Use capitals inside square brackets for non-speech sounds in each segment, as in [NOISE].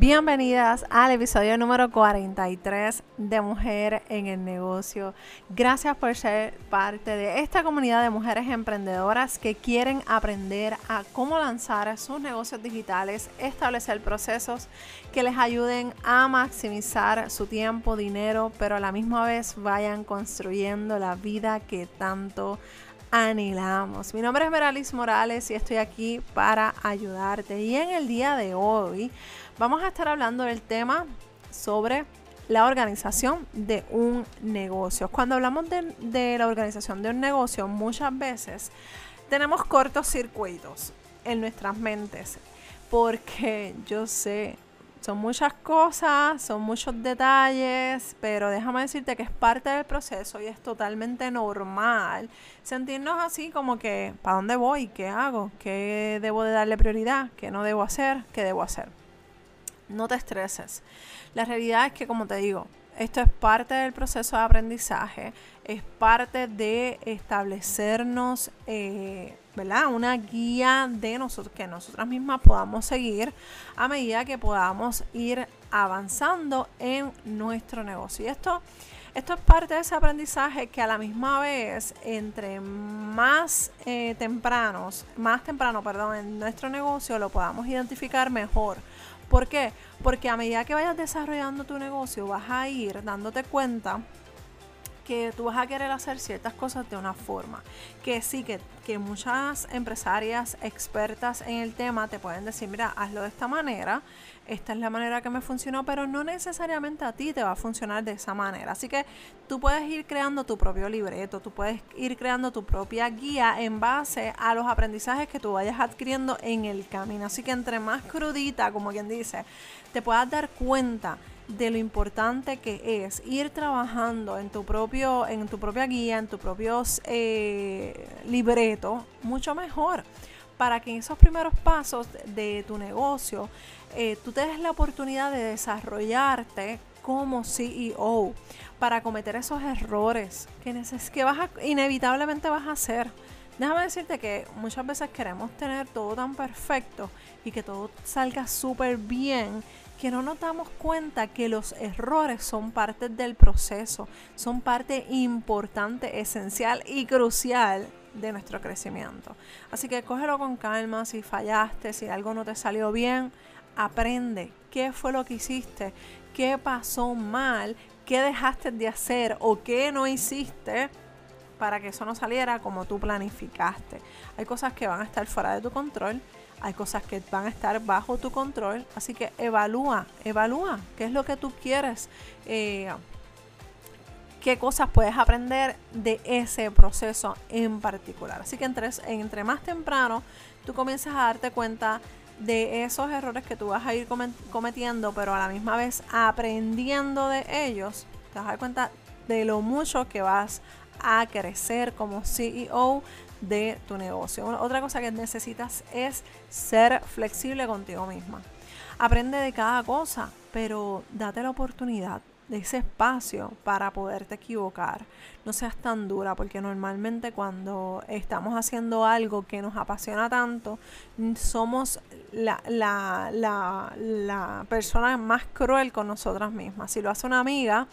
Bienvenidas al episodio número 43 de Mujer en el Negocio. Gracias por ser parte de esta comunidad de mujeres emprendedoras que quieren aprender a cómo lanzar sus negocios digitales, establecer procesos que les ayuden a maximizar su tiempo, dinero, pero a la misma vez vayan construyendo la vida que tanto anhelamos. Mi nombre es Meralis Morales y estoy aquí para ayudarte. Y en el día de hoy vamos a estar hablando del tema sobre la organización de un negocio. Cuando hablamos de, la organización de un negocio, muchas veces tenemos cortos circuitos en nuestras mentes. Porque yo sé, son muchas cosas, son muchos detalles, pero déjame decirte que es parte del proceso y es totalmente normal sentirnos así como que, ¿para dónde voy? ¿Qué hago? ¿Qué debo de darle prioridad? ¿Qué no debo hacer? ¿Qué debo hacer? No te estreses. La realidad es que, como te digo, esto es parte del proceso de aprendizaje, es parte de establecernos, eh, ¿verdad? Una guía de nosotros, que nosotras mismas podamos seguir a medida que podamos ir avanzando en nuestro negocio. Y esto, esto es parte de ese aprendizaje que a la misma vez, entre más eh, tempranos, más temprano, perdón, en nuestro negocio lo podamos identificar mejor ¿Por qué? Porque a medida que vayas desarrollando tu negocio vas a ir dándote cuenta que tú vas a querer hacer ciertas cosas de una forma. Que sí, que, que, muchas empresarias expertas en el tema te pueden decir, mira, hazlo de esta manera, esta es la manera que me funcionó, pero no necesariamente a ti te va a funcionar de esa manera. Así que tú puedes ir creando tu propio libreto, tú puedes ir creando tu propia guía en base a los aprendizajes que tú vayas adquiriendo en el camino. Así que entre más crudita, como quien dice, te puedas dar cuenta de lo importante que es ir trabajando en tu propio, en tu propia guía, en tu propio eh, libreto, mucho mejor. Para que en esos primeros pasos de tu negocio eh, tú te des la oportunidad de desarrollarte como CEO para cometer esos errores que, que vas inevitablemente vas a hacer. Déjame decirte que muchas veces queremos tener todo tan perfecto y que todo salga súper bien que no nos damos cuenta que los errores son parte del proceso, son parte importante, esencial y crucial de nuestro crecimiento. Así que cógelo con calma, si fallaste, si algo no te salió bien, aprende qué fue lo que hiciste, qué pasó mal, qué dejaste de hacer o qué no hiciste para que eso no saliera como tú planificaste. Hay cosas que van a estar fuera de tu control hay cosas que van a estar bajo tu control, así que evalúa, evalúa qué es lo que tú quieres, eh, qué cosas puedes aprender de ese proceso en particular. Así que entre, entre más temprano tú comienzas a darte cuenta de esos errores que tú vas a ir cometiendo, pero a la misma vez aprendiendo de ellos, te vas a dar cuenta de lo mucho que vas a crecer como CEO de tu negocio. Otra cosa que necesitas es ser flexible contigo misma. Aprende de cada cosa, pero date la oportunidad de ese espacio para poderte equivocar. No seas tan dura, porque normalmente cuando estamos haciendo algo que nos apasiona tanto, somos la, la, la, la persona más cruel con nosotras mismas. Si lo hace una amiga,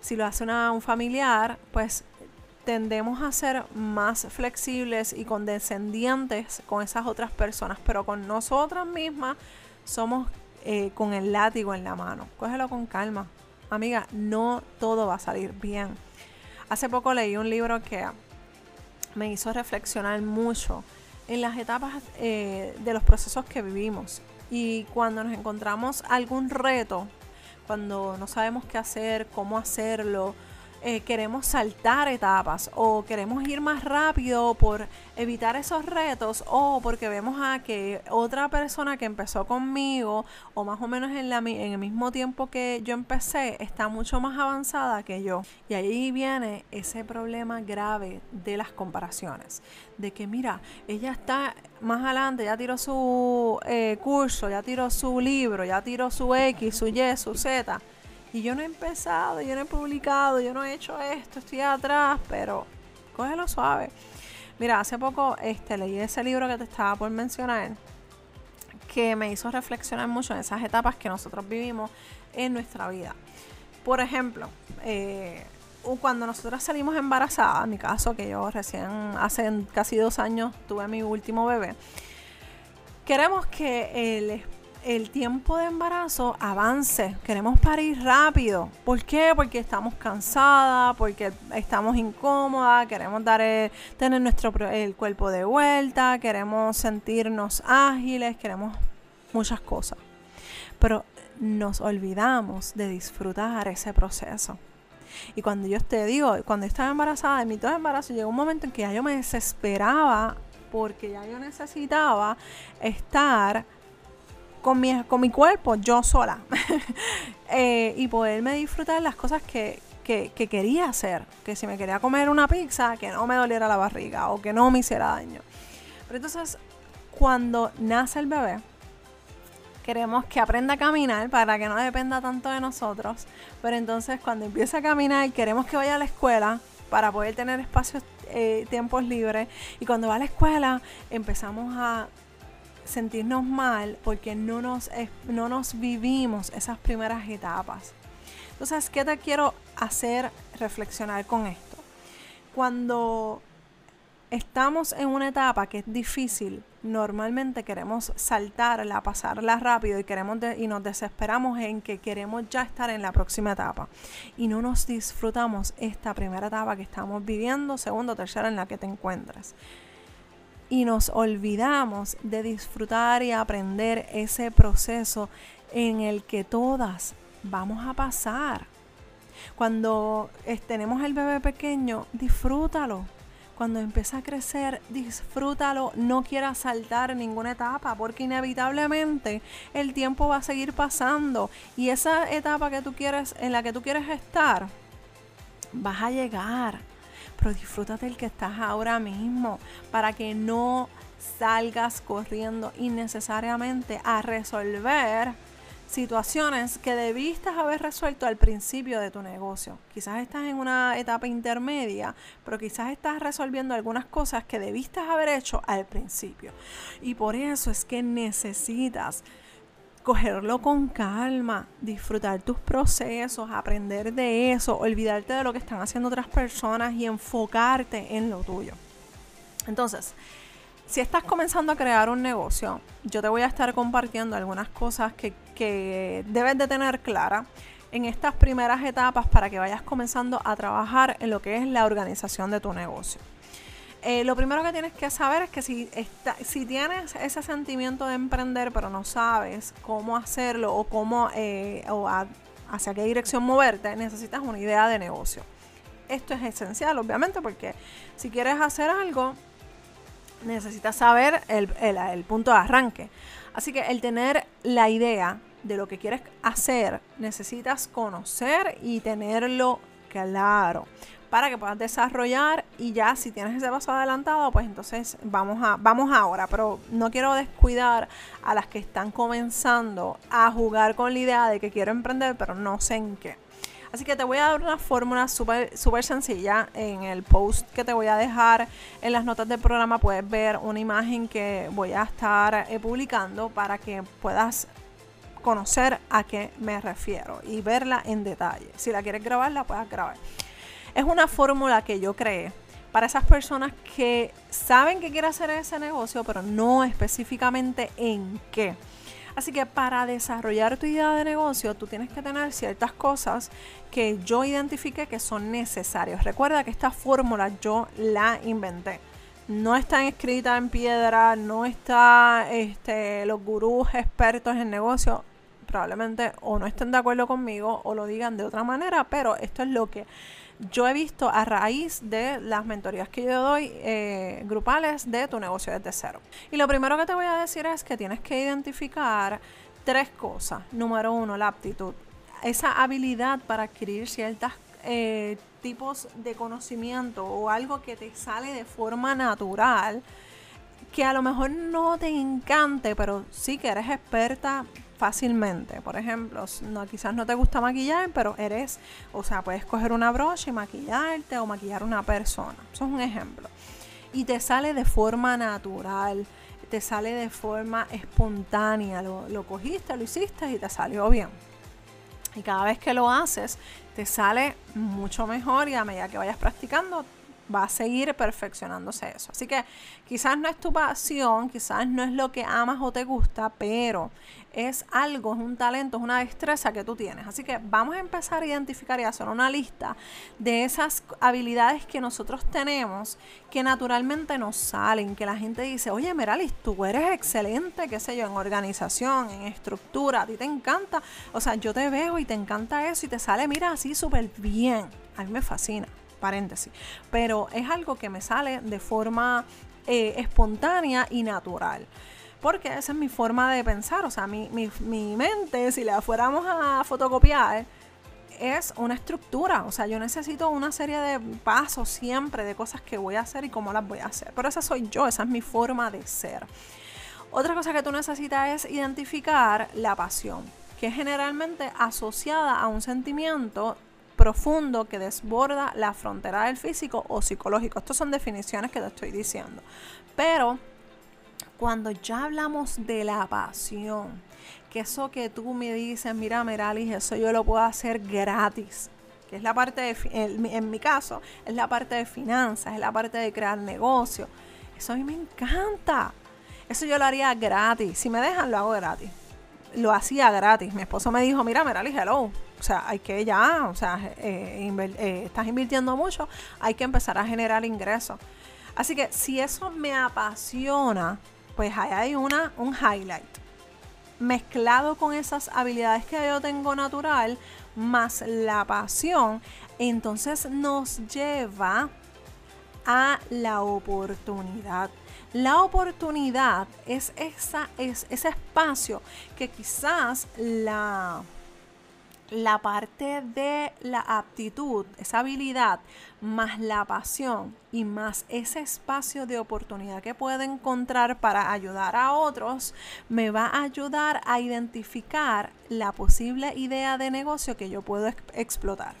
si lo hace una, un familiar, pues tendemos a ser más flexibles y condescendientes con esas otras personas, pero con nosotras mismas somos eh, con el látigo en la mano. Cógelo con calma. Amiga, no todo va a salir bien. Hace poco leí un libro que me hizo reflexionar mucho en las etapas eh, de los procesos que vivimos. Y cuando nos encontramos algún reto, cuando no sabemos qué hacer, cómo hacerlo, eh, queremos saltar etapas o queremos ir más rápido por evitar esos retos o porque vemos a que otra persona que empezó conmigo o más o menos en, la, en el mismo tiempo que yo empecé está mucho más avanzada que yo. Y ahí viene ese problema grave de las comparaciones. De que mira, ella está más adelante, ya tiró su eh, curso, ya tiró su libro, ya tiró su X, su Y, su Z y yo no he empezado, yo no he publicado, yo no he hecho esto, estoy atrás, pero cógelo suave. Mira, hace poco este, leí ese libro que te estaba por mencionar, que me hizo reflexionar mucho en esas etapas que nosotros vivimos en nuestra vida. Por ejemplo, eh, cuando nosotros salimos embarazadas, en mi caso, que yo recién hace casi dos años tuve mi último bebé, queremos que el el tiempo de embarazo avance. Queremos parir rápido. ¿Por qué? Porque estamos cansadas, porque estamos incómodas, queremos dar tener nuestro el cuerpo de vuelta, queremos sentirnos ágiles, queremos muchas cosas. Pero nos olvidamos de disfrutar ese proceso. Y cuando yo te digo, cuando estaba embarazada, en mi todo embarazo, llegó un momento en que ya yo me desesperaba porque ya yo necesitaba estar con mi, con mi cuerpo, yo sola. [LAUGHS] Eh, y poderme disfrutar las cosas que, que, quería hacer. Que si me quería comer una pizza, que no me doliera la barriga o que no me hiciera daño. Pero entonces, cuando nace el bebé, queremos que aprenda a caminar para que no dependa tanto de nosotros. Pero entonces, cuando empieza a caminar, queremos que vaya a la escuela para poder tener espacios, eh, tiempos libres. Y cuando va a la escuela, empezamos a sentirnos mal porque no nos, no nos vivimos esas primeras etapas. Entonces, ¿qué te quiero hacer reflexionar con esto? Cuando estamos en una etapa que es difícil, normalmente queremos saltarla, pasarla rápido y, queremos y nos desesperamos en que queremos ya estar en la próxima etapa. Y no nos disfrutamos esta primera etapa que estamos viviendo, segunda o tercera en la que te encuentras y nos olvidamos de disfrutar y aprender ese proceso en el que todas vamos a pasar. Cuando tenemos el bebé pequeño, disfrútalo. Cuando empieza a crecer, disfrútalo. No quieras saltar ninguna etapa porque inevitablemente el tiempo va a seguir pasando y esa etapa que tú quieres en la que tú quieres estar vas a llegar pero disfrútate el que estás ahora mismo para que no salgas corriendo innecesariamente a resolver situaciones que debiste haber resuelto al principio de tu negocio. Quizás estás en una etapa intermedia, pero quizás estás resolviendo algunas cosas que debiste haber hecho al principio. Y por eso es que necesitas cogerlo con calma, disfrutar tus procesos, aprender de eso, olvidarte de lo que están haciendo otras personas y enfocarte en lo tuyo. Entonces, si estás comenzando a crear un negocio, yo te voy a estar compartiendo algunas cosas que, que debes de tener clara en estas primeras etapas para que vayas comenzando a trabajar en lo que es la organización de tu negocio. Eh, lo primero que tienes que saber es que si, tienes ese sentimiento de emprender pero no sabes cómo hacerlo o cómo eh, o hacia qué dirección moverte, necesitas una idea de negocio. Esto es esencial, obviamente, porque si quieres hacer algo, necesitas saber el, el punto de arranque. Así que el tener la idea de lo que quieres hacer, necesitas conocer y tenerlo claro para que puedas desarrollar y ya si tienes ese paso adelantado, pues entonces vamos a vamos ahora, pero no quiero descuidar a las que están comenzando a jugar con la idea de que quiero emprender, pero no sé en qué. Así que te voy a dar una fórmula súper super sencilla. En el post que te voy a dejar en las notas del programa puedes ver una imagen que voy a estar eh, publicando para que puedas conocer a qué me refiero y verla en detalle. Si la quieres grabar, la puedes grabar. Es una fórmula que yo creé para esas personas que saben que quieren hacer ese negocio, pero no específicamente en qué. Así que para desarrollar tu idea de negocio, tú tienes que tener ciertas cosas que yo identifique que son necesarias. Recuerda que esta fórmula yo la inventé. No está escrita en piedra, no está este, los gurús expertos en negocio probablemente o no estén de acuerdo conmigo o lo digan de otra manera, pero esto es lo que yo he visto a raíz de las mentorías que yo doy eh, grupales de tu negocio desde cero. Y lo primero que te voy a decir es que tienes que identificar tres cosas. Número uno, la aptitud. Esa habilidad para adquirir ciertos eh, tipos de conocimiento o algo que te sale de forma natural que a lo mejor no te encante, pero sí que eres experta fácilmente. Por ejemplo, no, quizás no te gusta maquillar, pero eres, o sea, puedes coger una brocha y maquillarte o maquillar una persona. Eso es un ejemplo. Y te sale de forma natural. te sale de forma espontánea. Lo, lo cogiste, lo hiciste y te salió bien. Y cada vez que lo haces, te sale mucho mejor y a medida que vayas practicando, va a seguir perfeccionándose eso. Así que quizás no es tu pasión, quizás no es lo que amas o te gusta, pero es algo, es un talento, es una destreza que tú tienes. Así que vamos a empezar a identificar y hacer una lista de esas habilidades que nosotros tenemos que naturalmente nos salen, que la gente dice, oye Meralis, tú eres excelente, qué sé yo, en organización, en estructura, a ti te encanta, o sea, yo te veo y te encanta eso y te sale, mira, así súper bien. A mí me fascina paréntesis. Pero es algo que me sale de forma eh, espontánea y natural. Porque esa es mi forma de pensar. O sea, mi, mi mente, si la fuéramos a fotocopiar, es una estructura. O sea, yo necesito una serie de pasos siempre, de cosas que voy a hacer y cómo las voy a hacer. Pero esa soy yo, esa es mi forma de ser. Otra cosa que tú necesitas es identificar la pasión, que es generalmente asociada a un sentimiento profundo que desborda la frontera del físico o psicológico. Estas son definiciones que te estoy diciendo. Pero cuando ya hablamos de la pasión, que eso que tú me dices, mira Meralis, eso yo lo puedo hacer gratis, que es la parte de, en, mi caso, es la parte de finanzas, es la parte de crear negocio. Eso a mí me encanta. Eso yo lo haría gratis. Si me dejan, lo hago gratis. Lo hacía gratis. Mi esposo me dijo, mira Meralis, hello o sea, hay que ya, o sea, eh, eh, estás invirtiendo mucho, hay que empezar a generar ingresos. Así que si eso me apasiona, pues ahí hay una, un highlight. Mezclado con esas habilidades que yo tengo natural, más la pasión, entonces nos lleva a la oportunidad. La oportunidad es, esa, es ese espacio que quizás la la parte de la aptitud, esa habilidad, más la pasión y más ese espacio de oportunidad que puedo encontrar para ayudar a otros, me va a ayudar a identificar la posible idea de negocio que yo puedo explotar.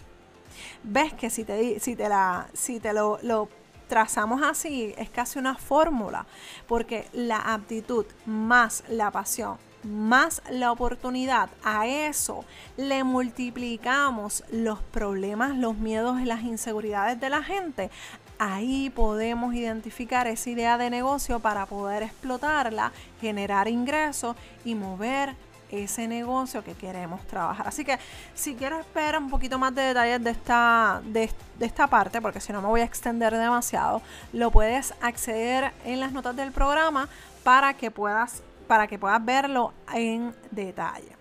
Ves que si te, si te, la, si te lo, lo trazamos así, es casi una fórmula, porque la aptitud más la pasión más la oportunidad, a eso le multiplicamos los problemas, los miedos y las inseguridades de la gente, ahí podemos identificar esa idea de negocio para poder explotarla, generar ingresos y mover ese negocio que queremos trabajar. Así que si quieres ver un poquito más de detalles de esta, de, de esta parte, porque si no me voy a extender demasiado, lo puedes acceder en las notas del programa para que puedas para que puedas verlo en detalle.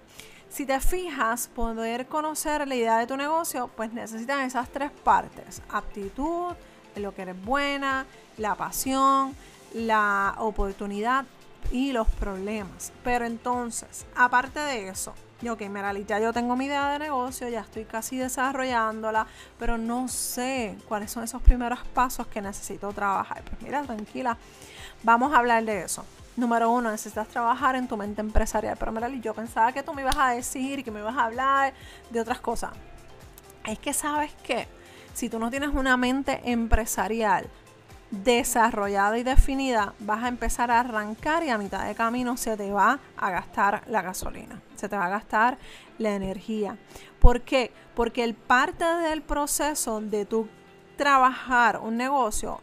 Si te fijas, poder conocer la idea de tu negocio, pues necesitas esas tres partes. Aptitud, lo que eres buena, la pasión, la oportunidad y los problemas. Pero entonces, aparte de eso, yo, ok, mira, ya yo tengo mi idea de negocio, ya estoy casi desarrollándola, pero no sé cuáles son esos primeros pasos que necesito trabajar. Pues mira, tranquila, vamos a hablar de eso número uno, necesitas trabajar en tu mente empresarial. Pero mira, yo pensaba que tú me ibas a decir, que me ibas a hablar de otras cosas. Es que sabes que si tú no tienes una mente empresarial desarrollada y definida, vas a empezar a arrancar y a mitad de camino se te va a gastar la gasolina, se te va a gastar la energía. ¿Por qué? Porque el parte del proceso de tu trabajar un negocio,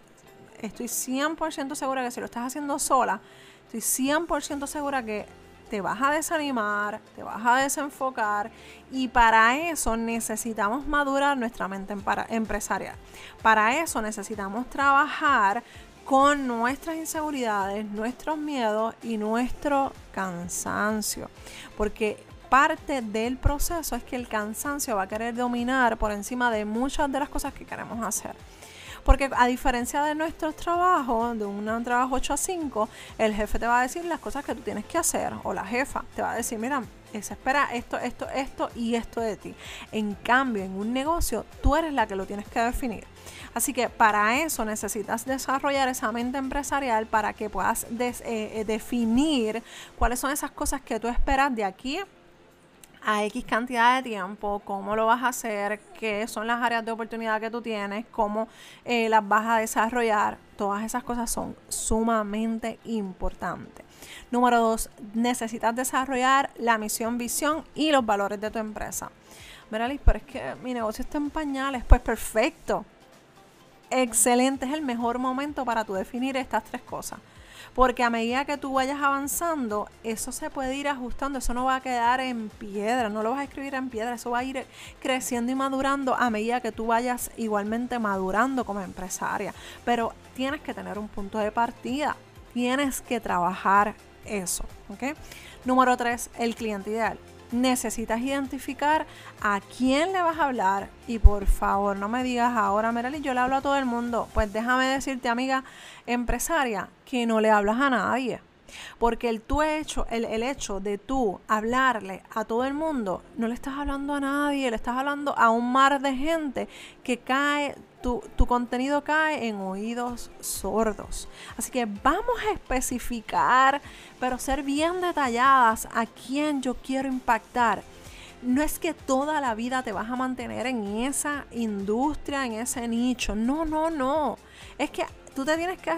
estoy 100% segura que si lo estás haciendo sola, estoy 100% segura que te vas a desanimar, te vas a desenfocar y para eso necesitamos madurar nuestra mente empresarial. Para eso necesitamos trabajar con nuestras inseguridades, nuestros miedos y nuestro cansancio. Porque parte del proceso es que el cansancio va a querer dominar por encima de muchas de las cosas que queremos hacer. Porque a diferencia de nuestros trabajos, de un trabajo 8 a 5, el jefe te va a decir las cosas que tú tienes que hacer, o la jefa te va a decir, mira, se espera esto, esto, esto y esto de ti. En cambio, en un negocio, tú eres la que lo tienes que definir. Así que para eso necesitas desarrollar esa mente empresarial para que puedas eh, eh, definir cuáles son esas cosas que tú esperas de aquí a X cantidad de tiempo, cómo lo vas a hacer, qué son las áreas de oportunidad que tú tienes, cómo eh, las vas a desarrollar. Todas esas cosas son sumamente importantes. Número dos, necesitas desarrollar la misión, visión y los valores de tu empresa. Mira, pero es que mi negocio está en pañales. Pues perfecto. Excelente, es el mejor momento para tú definir estas tres cosas. Porque a medida que tú vayas avanzando, eso se puede ir ajustando, eso no va a quedar en piedra, no lo vas a escribir en piedra, eso va a ir creciendo y madurando a medida que tú vayas igualmente madurando como empresaria. Pero tienes que tener un punto de partida, tienes que trabajar eso. ¿ok? Número tres, el cliente ideal necesitas identificar a quién le vas a hablar. Y por favor, no me digas ahora, Merali, yo le hablo a todo el mundo. Pues déjame decirte, amiga empresaria, que no le hablas a nadie. Porque el, tu hecho, el, el, hecho de tú hablarle a todo el mundo, no le estás hablando a nadie, le estás hablando a un mar de gente que cae, tu, tu contenido cae en oídos sordos. Así que vamos a especificar, pero ser bien detalladas a quién yo quiero impactar no es que toda la vida te vas a mantener en esa industria, en ese nicho. No, no, no. Es que tú te tienes que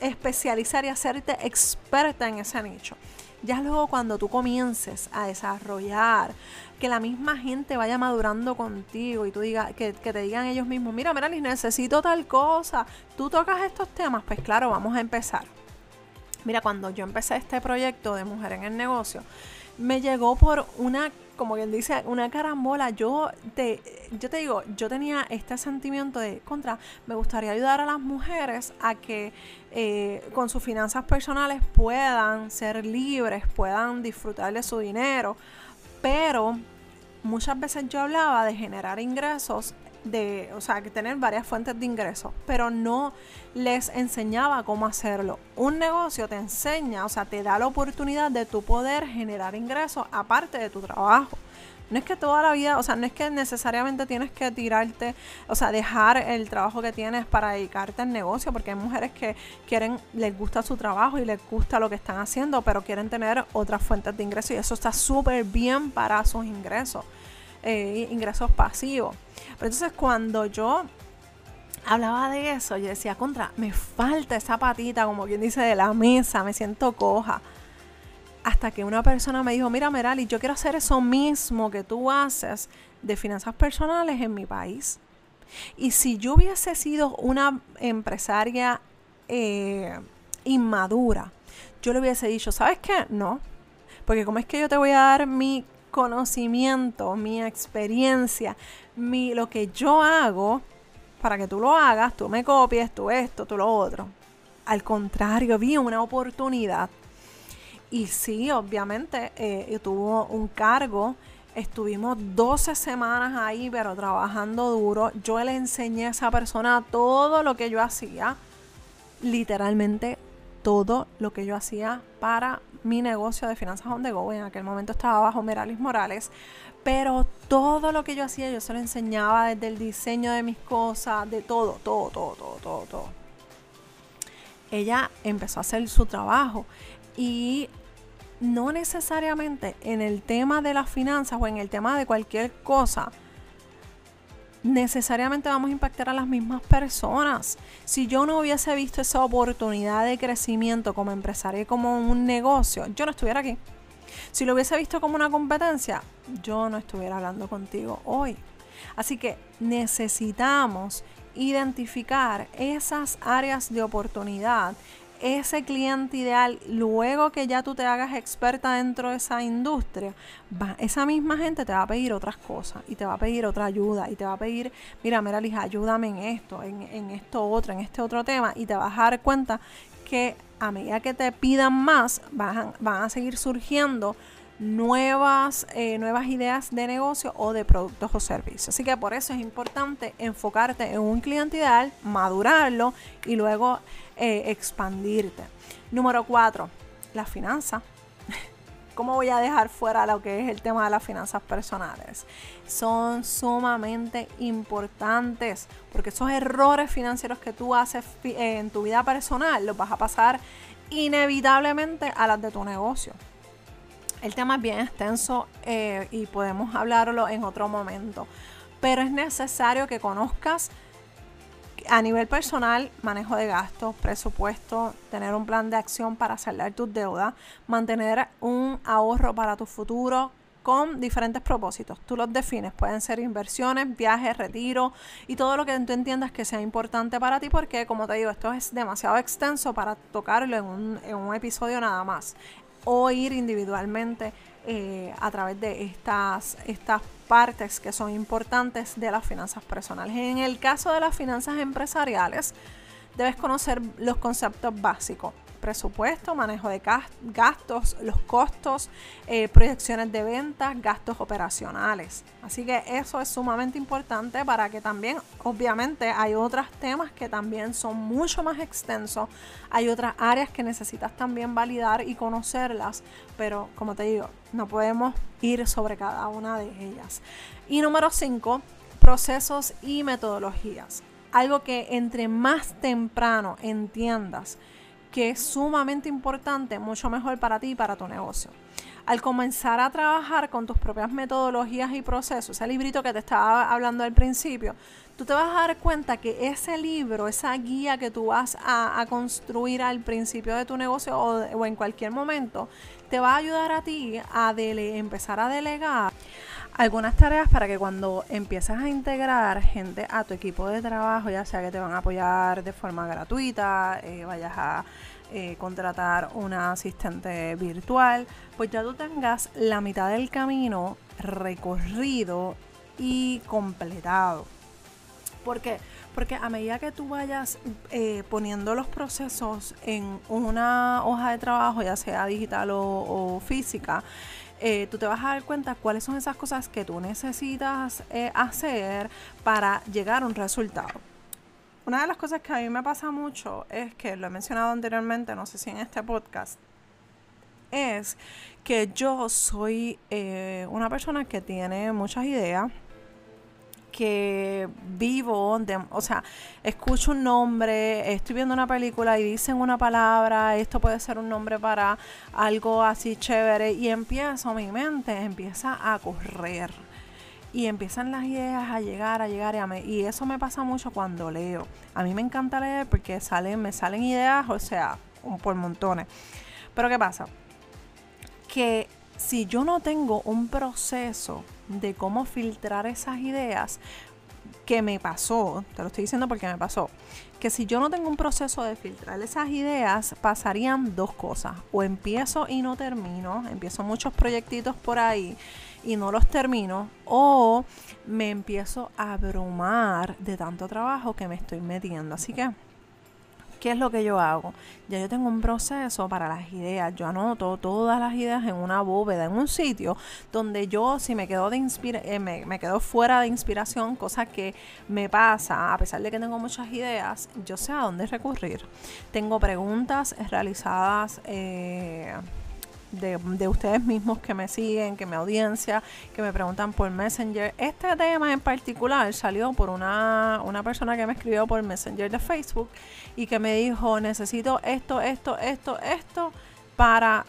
especializar y hacerte experta en ese nicho. Ya luego cuando tú comiences a desarrollar, que la misma gente vaya madurando contigo y tú digas, que, te digan ellos mismos, mira, mira, necesito tal cosa, tú tocas estos temas, pues claro, vamos a empezar. Mira, cuando yo empecé este proyecto de Mujer en el Negocio, me llegó por una como quien dice, una carambola. Yo te, yo te digo, yo tenía este sentimiento de contra, me gustaría ayudar a las mujeres a que eh, con sus finanzas personales puedan ser libres, puedan disfrutar de su dinero. Pero muchas veces yo hablaba de generar ingresos de, o sea, que tener varias fuentes de ingresos, pero no les enseñaba cómo hacerlo. Un negocio te enseña, o sea, te da la oportunidad de tu poder generar ingresos aparte de tu trabajo. No es que toda la vida, o sea, no es que necesariamente tienes que tirarte, o sea, dejar el trabajo que tienes para dedicarte al negocio, porque hay mujeres que quieren, les gusta su trabajo y les gusta lo que están haciendo, pero quieren tener otras fuentes de ingresos y eso está súper bien para sus ingresos. Eh, ingresos pasivos. Pero entonces cuando yo hablaba de eso, yo decía, contra, me falta esa patita, como quien dice, de la mesa, me siento coja. Hasta que una persona me dijo, mira Merali, yo quiero hacer eso mismo que tú haces de finanzas personales en mi país. Y si yo hubiese sido una empresaria eh, inmadura, yo le hubiese dicho, ¿sabes qué? No. Porque como es que yo te voy a dar mi conocimiento, mi experiencia, mi, lo que yo hago para que tú lo hagas, tú me copies, tú esto, tú lo otro. Al contrario, vi una oportunidad. Y sí, obviamente, eh, tuvo un cargo. Estuvimos 12 semanas ahí, pero trabajando duro. Yo le enseñé a esa persona todo lo que yo hacía. Literalmente todo lo que yo hacía para mi negocio de finanzas on the go. En aquel momento estaba bajo Meralis Morales. Pero todo lo que yo hacía, yo se lo enseñaba desde el diseño de mis cosas, de todo, todo, todo, todo, todo, todo. Ella empezó a hacer su trabajo y no necesariamente en el tema de las finanzas o en el tema de cualquier cosa necesariamente vamos a impactar a las mismas personas. Si yo no hubiese visto esa oportunidad de crecimiento como empresaria como un negocio, yo no estuviera aquí. Si lo hubiese visto como una competencia, yo no estuviera hablando contigo hoy. Así que necesitamos identificar esas áreas de oportunidad ese cliente ideal, luego que ya tú te hagas experta dentro de esa industria, esa misma gente te va a pedir otras cosas y te va a pedir otra ayuda y te va a pedir, mira, mira, Lija, ayúdame en esto, en, esto otro, en este otro tema y te vas a dar cuenta que a medida que te pidan más, van, van a seguir surgiendo nuevas, eh, nuevas ideas de negocio o de productos o servicios. Así que por eso es importante enfocarte en un cliente ideal, madurarlo y luego eh, expandirte. Número cuatro, la finanza. [LAUGHS] ¿Cómo voy a dejar fuera lo que es el tema de las finanzas personales? Son sumamente importantes porque esos errores financieros que tú haces en tu vida personal los vas a pasar inevitablemente a las de tu negocio. El tema es bien extenso eh, y podemos hablarlo en otro momento, pero es necesario que conozcas a nivel personal, manejo de gastos, presupuesto, tener un plan de acción para saldar tus deudas, mantener un ahorro para tu futuro con diferentes propósitos. Tú los defines, pueden ser inversiones, viajes, retiro y todo lo que tú entiendas que sea importante para ti porque, como te digo, esto es demasiado extenso para tocarlo en un, en un episodio nada más o ir individualmente eh, a través de estas, estas partes que son importantes de las finanzas personales. En el caso de las finanzas empresariales, debes conocer los conceptos básicos presupuesto, manejo de gastos, los costos, eh, proyecciones de ventas, gastos operacionales. Así que eso es sumamente importante para que también, obviamente, hay otros temas que también son mucho más extensos. Hay otras áreas que necesitas también validar y conocerlas, pero como te digo, no podemos ir sobre cada una de ellas. Y número 5, procesos y metodologías. Algo que entre más temprano entiendas que es sumamente importante, mucho mejor para ti y para tu negocio. Al comenzar a trabajar con tus propias metodologías y procesos, ese librito que te estaba hablando al principio, tú te vas a dar cuenta que ese libro, esa guía que tú vas a, construir al principio de tu negocio o, en cualquier momento, te va a ayudar a ti a empezar a delegar algunas tareas para que cuando empieces a integrar gente a tu equipo de trabajo, ya sea que te van a apoyar de forma gratuita, eh, vayas a eh, contratar una asistente virtual, pues ya tú tengas la mitad del camino recorrido y completado. ¿Por qué? Porque a medida que tú vayas eh, poniendo los procesos en una hoja de trabajo, ya sea digital o física, eh, tú te vas a dar cuenta cuáles son esas cosas que tú necesitas eh, hacer para llegar a un resultado. Una de las cosas que a mí me pasa mucho es que lo he mencionado anteriormente, no sé si en este podcast, es que yo soy eh, una persona que tiene muchas ideas, que vivo, o sea, escucho un nombre, estoy viendo una película y dicen una palabra, esto puede ser un nombre para algo así chévere y empiezo, mi mente empieza a correr y empiezan las ideas a llegar, a llegar y, a y eso me pasa mucho cuando leo. A mí me encanta leer porque salen, me salen ideas, o sea, por montones. Pero ¿qué pasa? Que si yo no tengo un proceso de cómo filtrar esas ideas que me pasó, te lo estoy diciendo porque me pasó, que si yo no tengo un proceso de filtrar esas ideas, pasarían dos cosas. O empiezo y no termino, empiezo muchos proyectitos por ahí y no los termino, o me empiezo a abrumar de tanto trabajo que me estoy metiendo. Así que ¿Qué es lo que yo hago? Ya yo tengo un proceso para las ideas. Yo anoto todas las ideas en una bóveda, en un sitio donde yo, si me quedo, de inspira eh, me, me, quedo fuera de inspiración, cosa que me pasa, a pesar de que tengo muchas ideas, yo sé a dónde recurrir. Tengo preguntas realizadas. Eh, de, ustedes mismos que me siguen, que me audiencia, que me preguntan por Messenger. Este tema en particular salió por una, una persona que me escribió por Messenger de Facebook y que me dijo, necesito esto, esto, esto, esto para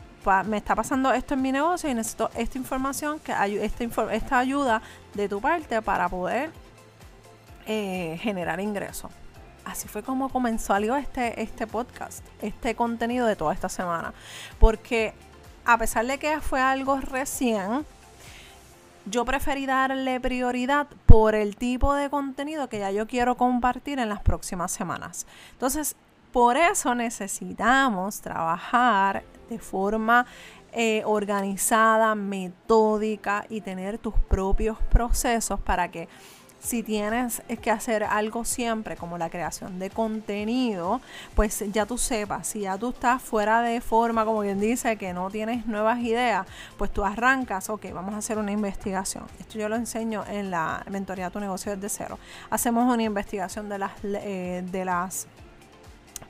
me está pasando esto en mi negocio y necesito esta información, que esta, esta ayuda de tu parte para poder eh, generar ingresos. Así fue como comenzó este, este podcast, este contenido de toda esta semana. Porque a pesar de que fue algo recién, yo preferí darle prioridad por el tipo de contenido que ya yo quiero compartir en las próximas semanas. Entonces, por eso necesitamos trabajar de forma eh, organizada, metódica y tener tus propios procesos para que si tienes que hacer algo siempre como la creación de contenido, pues ya tú sepas, si ya tú estás fuera de forma, como quien dice, que no tienes nuevas ideas, pues tú arrancas, ok, vamos a hacer una investigación. Esto yo lo enseño en la mentoría Tu negocio desde cero. Hacemos una investigación de las, eh, de las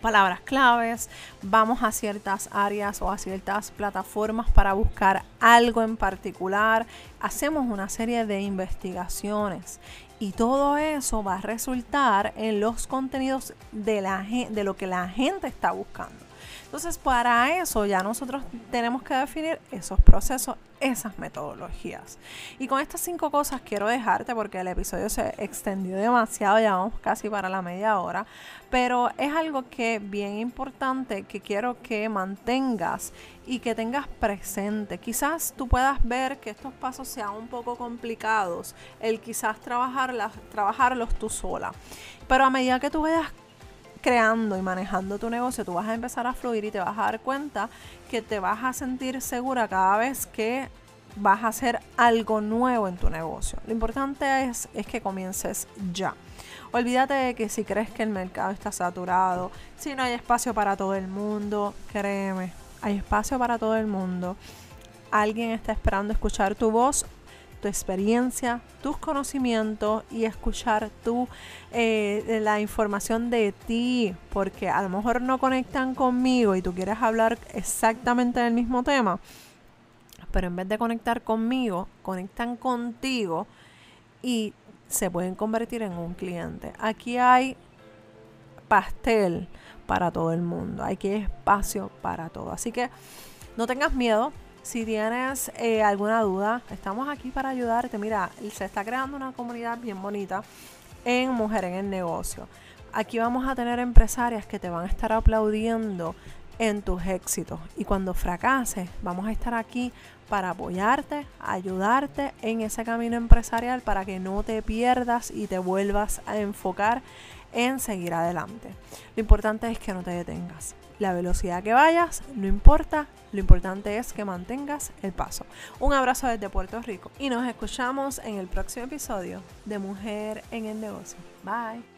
palabras claves, vamos a ciertas áreas o a ciertas plataformas para buscar algo en particular, hacemos una serie de investigaciones y todo eso va a resultar en los contenidos de, lo que la gente está buscando. Entonces, para eso ya nosotros tenemos que definir esos procesos, esas metodologías. Y con estas cinco cosas quiero dejarte porque el episodio se extendió demasiado, ya vamos casi para la media hora, pero es algo que bien importante que quiero que mantengas y que tengas presente. Quizás tú puedas ver que estos pasos sean un poco complicados, el quizás trabajarlos tú sola. Pero a medida que tú vayas creando y manejando tu negocio, tú vas a empezar a fluir y te vas a dar cuenta que te vas a sentir segura cada vez que vas a hacer algo nuevo en tu negocio. Lo importante es, es que comiences ya. Olvídate de que si crees que el mercado está saturado, si no hay espacio para todo el mundo, créeme, hay espacio para todo el mundo. Alguien está esperando escuchar tu voz, tu experiencia, tus conocimientos y escuchar tu, eh, la información de ti, porque a lo mejor no conectan conmigo y tú quieres hablar exactamente del mismo tema, pero en vez de conectar conmigo, conectan contigo y se pueden convertir en un cliente. Aquí hay pastel para todo el mundo. Aquí hay espacio para todo. Así que no tengas miedo. Si tienes eh, alguna duda, estamos aquí para ayudarte. Mira, se está creando una comunidad bien bonita en Mujer en el Negocio. Aquí vamos a tener empresarias que te van a estar aplaudiendo en tus éxitos. Y cuando fracases, vamos a estar aquí para apoyarte, ayudarte en ese camino empresarial para que no te pierdas y te vuelvas a enfocar en seguir adelante. Lo importante es que no te detengas. La velocidad que vayas no importa, lo importante es que mantengas el paso. Un abrazo desde Puerto Rico y nos escuchamos en el próximo episodio de Mujer en el Negocio. Bye.